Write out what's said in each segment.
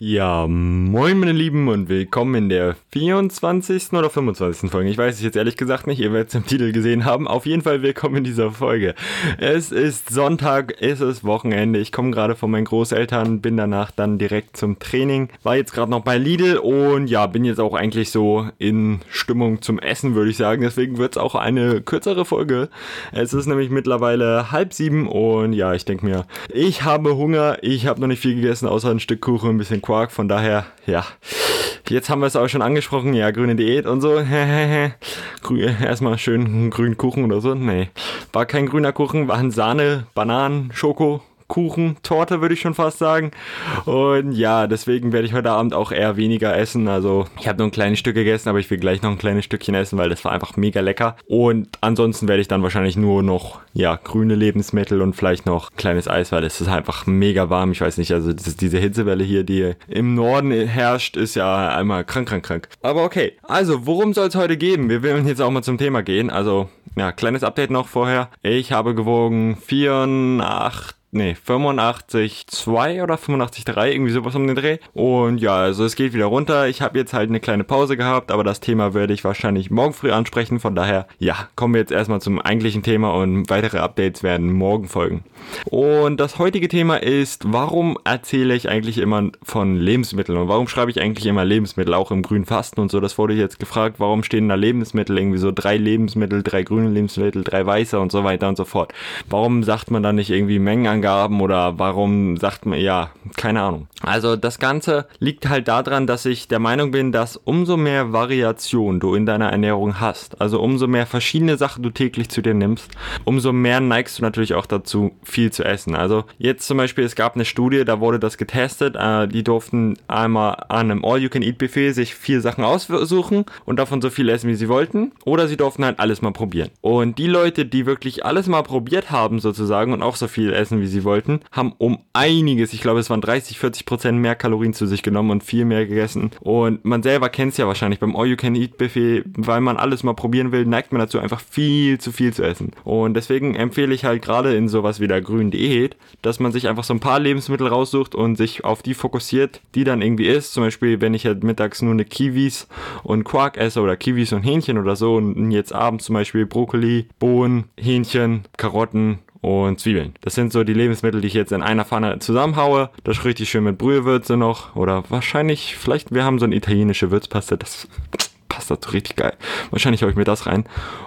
Ja, moin meine Lieben und willkommen in der 24. oder 25. Folge. Ich weiß es jetzt ehrlich gesagt nicht, ihr werdet es im Titel gesehen haben. Auf jeden Fall willkommen in dieser Folge. Es ist Sonntag, es ist Wochenende. Ich komme gerade von meinen Großeltern, bin danach dann direkt zum Training. War jetzt gerade noch bei Lidl und ja, bin jetzt auch eigentlich so in Stimmung zum Essen, würde ich sagen. Deswegen wird es auch eine kürzere Folge. Es ist nämlich mittlerweile halb sieben und ja, ich denke mir, ich habe Hunger. Ich habe noch nicht viel gegessen, außer ein Stück Kuchen, ein bisschen Quark. Von daher, ja. Jetzt haben wir es auch schon angesprochen. Ja, grüne Diät und so. Erstmal schön grünen Kuchen oder so. Nee, war kein grüner Kuchen, waren Sahne, Bananen, Schoko, Kuchen, Torte würde ich schon fast sagen. Und ja, deswegen werde ich heute Abend auch eher weniger essen. Also ich habe nur ein kleines Stück gegessen, aber ich will gleich noch ein kleines Stückchen essen, weil das war einfach mega lecker. Und ansonsten werde ich dann wahrscheinlich nur noch, ja, grüne Lebensmittel und vielleicht noch ein kleines Eis, weil es ist einfach mega warm. Ich weiß nicht, also diese Hitzewelle hier, die im Norden herrscht, ist ja einmal krank, krank, krank. Aber okay, also worum soll es heute gehen? Wir werden jetzt auch mal zum Thema gehen. Also, ja, kleines Update noch vorher. Ich habe gewogen 84 nee, 85 2 oder 85 3, irgendwie sowas um den Dreh. Und ja, also es geht wieder runter. Ich habe jetzt halt eine kleine Pause gehabt, aber das Thema werde ich wahrscheinlich morgen früh ansprechen. Von daher, ja, kommen wir jetzt erstmal zum eigentlichen Thema und weitere Updates werden morgen folgen. Und das heutige Thema ist, warum erzähle ich eigentlich immer von Lebensmitteln und warum schreibe ich eigentlich immer Lebensmittel, auch im grünen Fasten und so. Das wurde jetzt gefragt, warum stehen da Lebensmittel irgendwie so drei Lebensmittel, drei grüne Lebensmittel, drei weiße und so weiter und so fort. Warum sagt man da nicht irgendwie Mengenangaben? Angaben oder warum sagt man, ja, keine Ahnung. Also das Ganze liegt halt daran, dass ich der Meinung bin, dass umso mehr Variation du in deiner Ernährung hast, also umso mehr verschiedene Sachen du täglich zu dir nimmst, umso mehr neigst du natürlich auch dazu, viel zu essen. Also jetzt zum Beispiel, es gab eine Studie, da wurde das getestet, äh, die durften einmal an einem All-You-Can-Eat-Buffet sich vier Sachen aussuchen und davon so viel essen, wie sie wollten, oder sie durften halt alles mal probieren. Und die Leute, die wirklich alles mal probiert haben sozusagen und auch so viel essen, wie sie sie wollten, haben um einiges, ich glaube es waren 30, 40 Prozent mehr Kalorien zu sich genommen und viel mehr gegessen. Und man selber kennt es ja wahrscheinlich beim All You Can Eat Buffet, weil man alles mal probieren will, neigt man dazu einfach viel zu viel zu essen. Und deswegen empfehle ich halt gerade in sowas wie der grünen Diät, dass man sich einfach so ein paar Lebensmittel raussucht und sich auf die fokussiert, die dann irgendwie ist. Zum Beispiel, wenn ich halt mittags nur eine Kiwis und Quark esse oder Kiwis und Hähnchen oder so und jetzt abends zum Beispiel Brokkoli, Bohnen, Hähnchen, Karotten und Zwiebeln. Das sind so die Lebensmittel, die ich jetzt in einer Pfanne zusammenhaue. Das richtig schön mit Brühewürze noch. Oder wahrscheinlich, vielleicht, wir haben so eine italienische Würzpaste. Das passt dazu richtig geil. Wahrscheinlich haue ich mir das rein.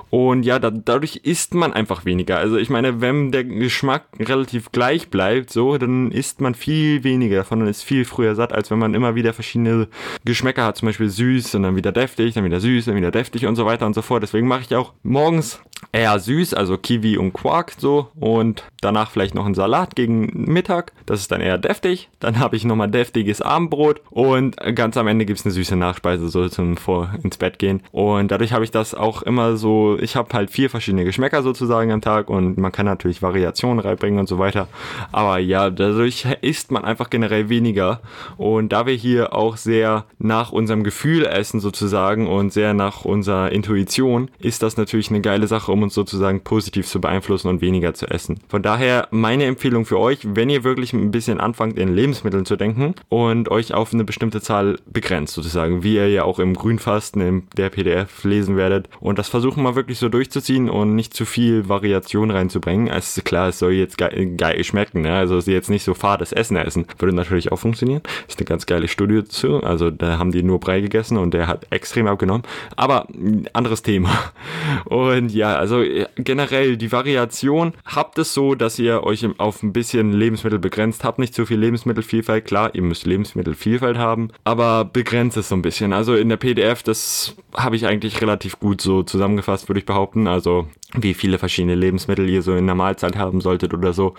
Und ja, da, dadurch isst man einfach weniger. Also ich meine, wenn der Geschmack relativ gleich bleibt, so, dann isst man viel weniger davon und ist viel früher satt, als wenn man immer wieder verschiedene Geschmäcker hat. Zum Beispiel süß und dann wieder deftig, dann wieder süß, dann wieder deftig und so weiter und so fort. Deswegen mache ich auch morgens eher süß, also Kiwi und Quark so und danach vielleicht noch einen Salat gegen Mittag. Das ist dann eher deftig. Dann habe ich nochmal deftiges Abendbrot und ganz am Ende gibt es eine süße Nachspeise so zum vor ins Bett gehen. Und dadurch habe ich das auch immer so ich habe halt vier verschiedene Geschmäcker sozusagen am Tag und man kann natürlich Variationen reinbringen und so weiter. Aber ja, dadurch isst man einfach generell weniger. Und da wir hier auch sehr nach unserem Gefühl essen sozusagen und sehr nach unserer Intuition, ist das natürlich eine geile Sache, um uns sozusagen positiv zu beeinflussen und weniger zu essen. Von daher meine Empfehlung für euch, wenn ihr wirklich ein bisschen anfangt in Lebensmitteln zu denken und euch auf eine bestimmte Zahl begrenzt sozusagen, wie ihr ja auch im Grünfasten in der PDF lesen werdet und das versuchen wir wirklich so durchzuziehen und nicht zu viel Variation reinzubringen. Also klar, es soll jetzt geil, geil schmecken, ne? also jetzt nicht so fades Essen essen. Würde natürlich auch funktionieren. Ist eine ganz geile Studie zu. Also da haben die nur Brei gegessen und der hat extrem abgenommen. Aber anderes Thema. Und ja, also generell die Variation. Habt es so, dass ihr euch auf ein bisschen Lebensmittel begrenzt. Habt nicht zu viel Lebensmittelvielfalt. Klar, ihr müsst Lebensmittelvielfalt haben, aber begrenzt es so ein bisschen. Also in der PDF, das habe ich eigentlich relativ gut so zusammengefasst, würde ich behaupten. Also wie viele verschiedene Lebensmittel ihr so in der Mahlzeit haben solltet oder so.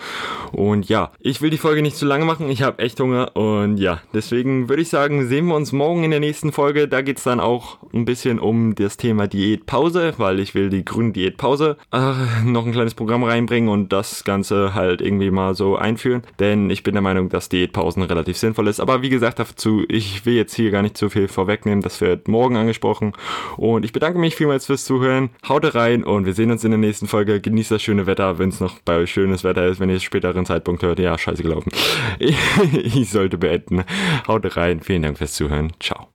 Und ja, ich will die Folge nicht zu lange machen. Ich habe echt Hunger. Und ja, deswegen würde ich sagen, sehen wir uns morgen in der nächsten Folge. Da geht es dann auch ein bisschen um das Thema Diätpause, weil ich will die grüne Diätpause äh, noch ein kleines Programm reinbringen und das Ganze halt irgendwie mal so einführen. Denn ich bin der Meinung, dass Diätpausen relativ sinnvoll ist. Aber wie gesagt dazu, ich will jetzt hier gar nicht zu viel vorwegnehmen. Das wird morgen angesprochen gesprochen. Und ich bedanke mich vielmals fürs Zuhören. Haut rein und wir sehen uns in der nächsten Folge. Genießt das schöne Wetter, wenn es noch bei euch schönes Wetter ist, wenn ihr es späteren Zeitpunkt hört. Ja, scheiße gelaufen. ich sollte beenden. Haut rein. Vielen Dank fürs Zuhören. Ciao.